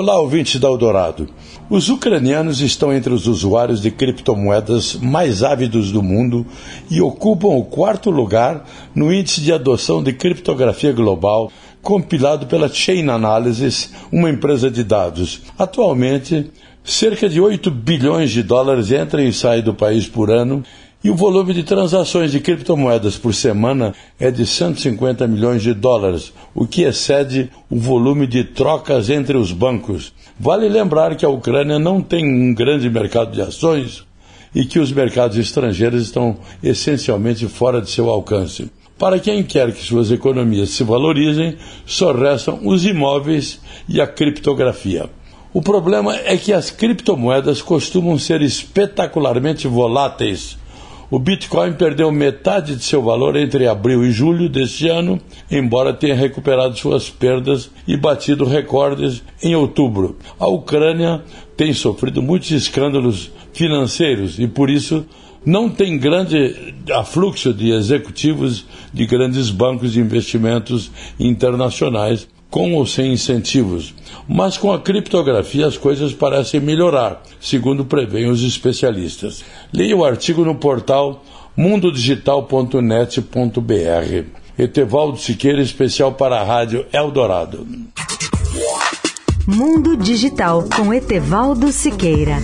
Olá, ouvintes da Eldorado. Os ucranianos estão entre os usuários de criptomoedas mais ávidos do mundo e ocupam o quarto lugar no índice de adoção de criptografia global compilado pela Chain Analysis, uma empresa de dados. Atualmente, cerca de 8 bilhões de dólares entram e saem do país por ano e o volume de transações de criptomoedas por semana é de 150 milhões de dólares, o que excede o volume de trocas entre os bancos. Vale lembrar que a Ucrânia não tem um grande mercado de ações e que os mercados estrangeiros estão essencialmente fora de seu alcance. Para quem quer que suas economias se valorizem, só restam os imóveis e a criptografia. O problema é que as criptomoedas costumam ser espetacularmente voláteis o Bitcoin perdeu metade de seu valor entre abril e julho deste ano, embora tenha recuperado suas perdas e batido recordes em outubro. A Ucrânia tem sofrido muitos escândalos financeiros e, por isso, não tem grande afluxo de executivos de grandes bancos de investimentos internacionais com ou sem incentivos. Mas com a criptografia as coisas parecem melhorar, segundo preveem os especialistas. Leia o artigo no portal mundodigital.net.br. Etevaldo Siqueira, especial para a Rádio Eldorado. Mundo Digital com Etevaldo Siqueira.